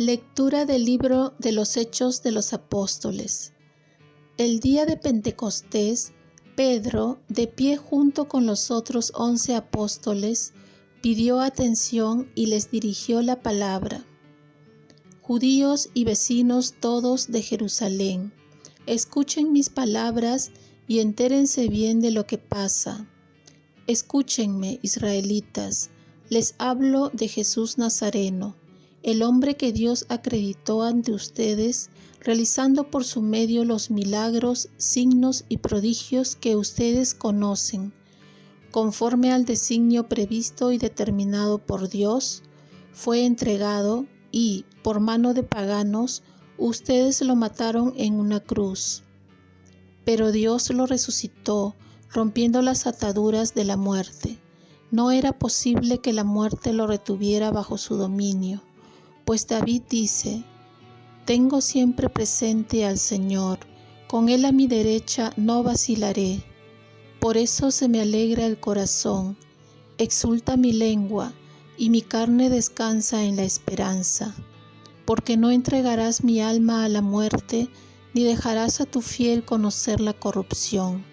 Lectura del libro de los Hechos de los Apóstoles. El día de Pentecostés, Pedro, de pie junto con los otros once apóstoles, pidió atención y les dirigió la palabra. Judíos y vecinos todos de Jerusalén, escuchen mis palabras y entérense bien de lo que pasa. Escúchenme, israelitas, les hablo de Jesús Nazareno el hombre que Dios acreditó ante ustedes, realizando por su medio los milagros, signos y prodigios que ustedes conocen, conforme al designio previsto y determinado por Dios, fue entregado y, por mano de paganos, ustedes lo mataron en una cruz. Pero Dios lo resucitó, rompiendo las ataduras de la muerte. No era posible que la muerte lo retuviera bajo su dominio pues David dice, Tengo siempre presente al Señor, con Él a mi derecha no vacilaré. Por eso se me alegra el corazón, exulta mi lengua, y mi carne descansa en la esperanza, porque no entregarás mi alma a la muerte, ni dejarás a tu fiel conocer la corrupción.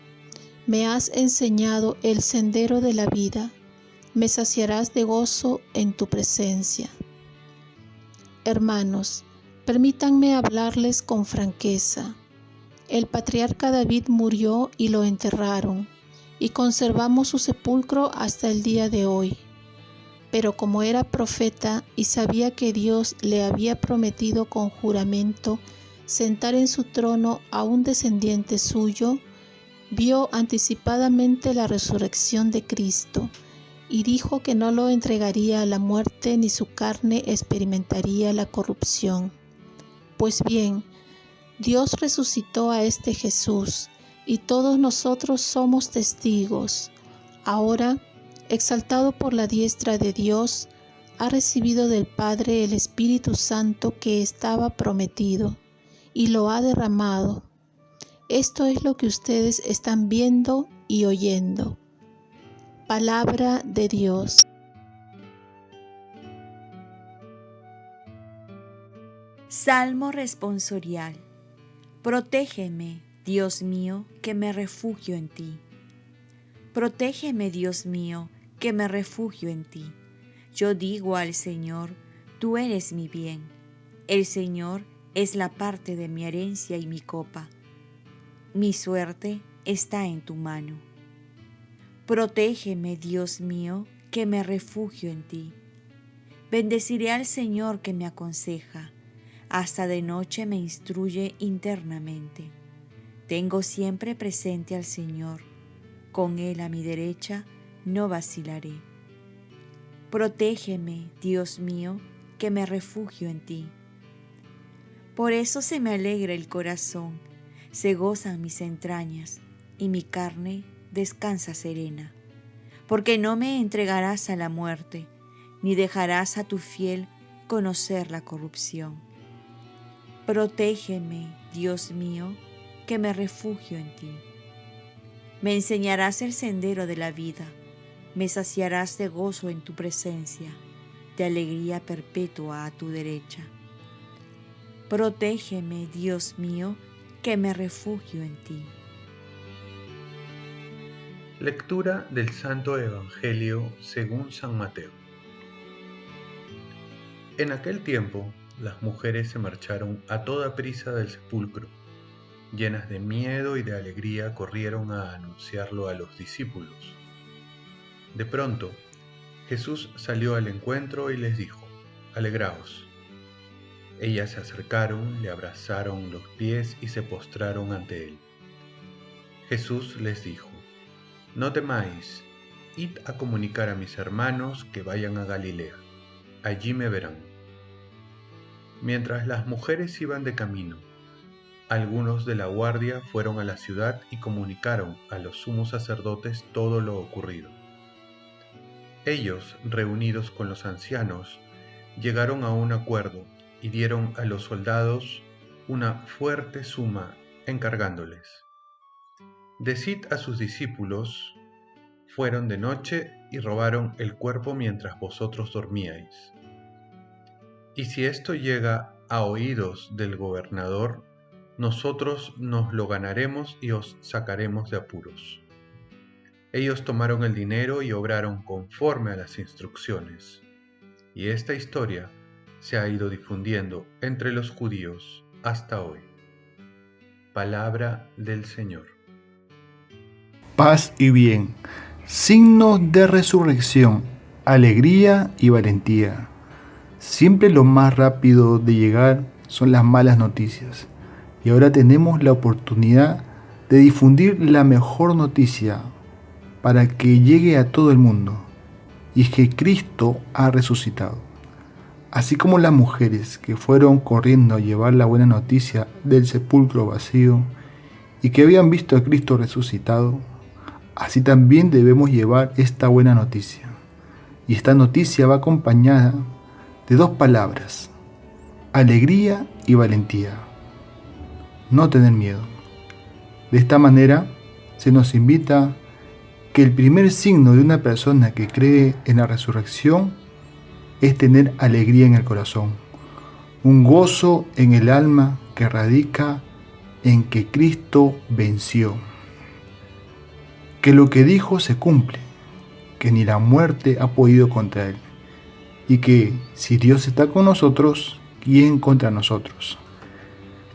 Me has enseñado el sendero de la vida, me saciarás de gozo en tu presencia. Hermanos, permítanme hablarles con franqueza. El patriarca David murió y lo enterraron, y conservamos su sepulcro hasta el día de hoy. Pero como era profeta y sabía que Dios le había prometido con juramento sentar en su trono a un descendiente suyo, vio anticipadamente la resurrección de Cristo y dijo que no lo entregaría a la muerte ni su carne experimentaría la corrupción. Pues bien, Dios resucitó a este Jesús y todos nosotros somos testigos. Ahora, exaltado por la diestra de Dios, ha recibido del Padre el Espíritu Santo que estaba prometido y lo ha derramado. Esto es lo que ustedes están viendo y oyendo. Palabra de Dios. Salmo responsorial. Protégeme, Dios mío, que me refugio en ti. Protégeme, Dios mío, que me refugio en ti. Yo digo al Señor, tú eres mi bien. El Señor es la parte de mi herencia y mi copa. Mi suerte está en tu mano. Protégeme, Dios mío, que me refugio en ti. Bendeciré al Señor que me aconseja, hasta de noche me instruye internamente. Tengo siempre presente al Señor, con Él a mi derecha no vacilaré. Protégeme, Dios mío, que me refugio en ti. Por eso se me alegra el corazón, se gozan mis entrañas, y mi carne descansa serena, porque no me entregarás a la muerte, ni dejarás a tu fiel conocer la corrupción. Protégeme, Dios mío, que me refugio en ti. Me enseñarás el sendero de la vida, me saciarás de gozo en tu presencia, de alegría perpetua a tu derecha. Protégeme, Dios mío, que me refugio en ti. Lectura del Santo Evangelio según San Mateo. En aquel tiempo, las mujeres se marcharon a toda prisa del sepulcro. Llenas de miedo y de alegría corrieron a anunciarlo a los discípulos. De pronto, Jesús salió al encuentro y les dijo, Alegraos. Ellas se acercaron, le abrazaron los pies y se postraron ante él. Jesús les dijo, no temáis, id a comunicar a mis hermanos que vayan a Galilea, allí me verán. Mientras las mujeres iban de camino, algunos de la guardia fueron a la ciudad y comunicaron a los sumos sacerdotes todo lo ocurrido. Ellos, reunidos con los ancianos, llegaron a un acuerdo y dieron a los soldados una fuerte suma encargándoles Decid a sus discípulos, fueron de noche y robaron el cuerpo mientras vosotros dormíais. Y si esto llega a oídos del gobernador, nosotros nos lo ganaremos y os sacaremos de apuros. Ellos tomaron el dinero y obraron conforme a las instrucciones. Y esta historia se ha ido difundiendo entre los judíos hasta hoy. Palabra del Señor. Paz y bien, signos de resurrección, alegría y valentía. Siempre lo más rápido de llegar son las malas noticias. Y ahora tenemos la oportunidad de difundir la mejor noticia para que llegue a todo el mundo. Y es que Cristo ha resucitado. Así como las mujeres que fueron corriendo a llevar la buena noticia del sepulcro vacío y que habían visto a Cristo resucitado, así también debemos llevar esta buena noticia. Y esta noticia va acompañada de dos palabras, alegría y valentía. No tener miedo. De esta manera se nos invita que el primer signo de una persona que cree en la resurrección es tener alegría en el corazón, un gozo en el alma que radica en que Cristo venció, que lo que dijo se cumple, que ni la muerte ha podido contra él, y que si Dios está con nosotros, ¿quién contra nosotros?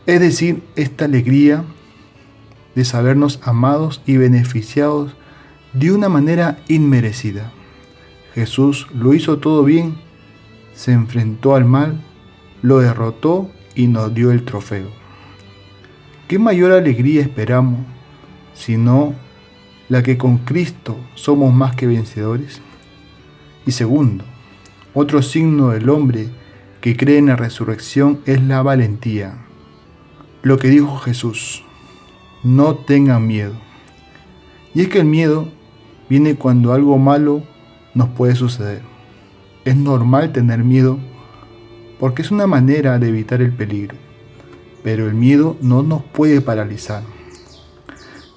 Es decir, esta alegría de sabernos amados y beneficiados de una manera inmerecida. Jesús lo hizo todo bien se enfrentó al mal, lo derrotó y nos dio el trofeo. ¿Qué mayor alegría esperamos sino la que con Cristo somos más que vencedores? Y segundo, otro signo del hombre que cree en la resurrección es la valentía. Lo que dijo Jesús, no tengan miedo. Y es que el miedo viene cuando algo malo nos puede suceder. Es normal tener miedo porque es una manera de evitar el peligro, pero el miedo no nos puede paralizar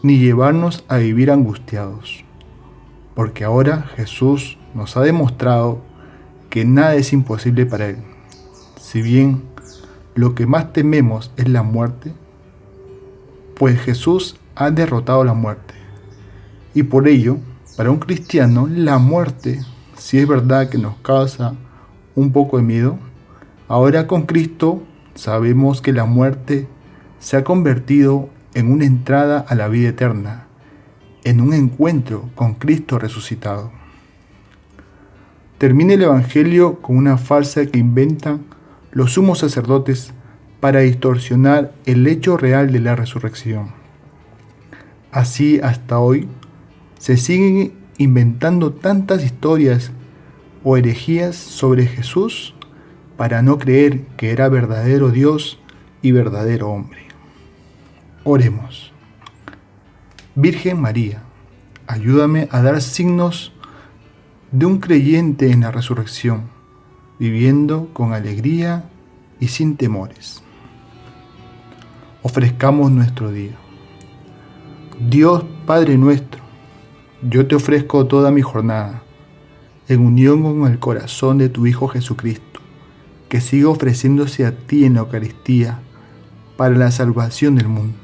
ni llevarnos a vivir angustiados, porque ahora Jesús nos ha demostrado que nada es imposible para Él. Si bien lo que más tememos es la muerte, pues Jesús ha derrotado la muerte. Y por ello, para un cristiano, la muerte si es verdad que nos causa un poco de miedo, ahora con Cristo sabemos que la muerte se ha convertido en una entrada a la vida eterna, en un encuentro con Cristo resucitado. Termina el Evangelio con una farsa que inventan los sumos sacerdotes para distorsionar el hecho real de la resurrección. Así hasta hoy se siguen inventando tantas historias o herejías sobre Jesús para no creer que era verdadero Dios y verdadero hombre. Oremos. Virgen María, ayúdame a dar signos de un creyente en la resurrección, viviendo con alegría y sin temores. Ofrezcamos nuestro día. Dios Padre nuestro, yo te ofrezco toda mi jornada, en unión con el corazón de tu Hijo Jesucristo, que siga ofreciéndose a ti en la Eucaristía para la salvación del mundo.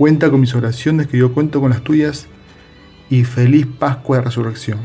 Cuenta con mis oraciones, que yo cuento con las tuyas, y feliz Pascua de Resurrección.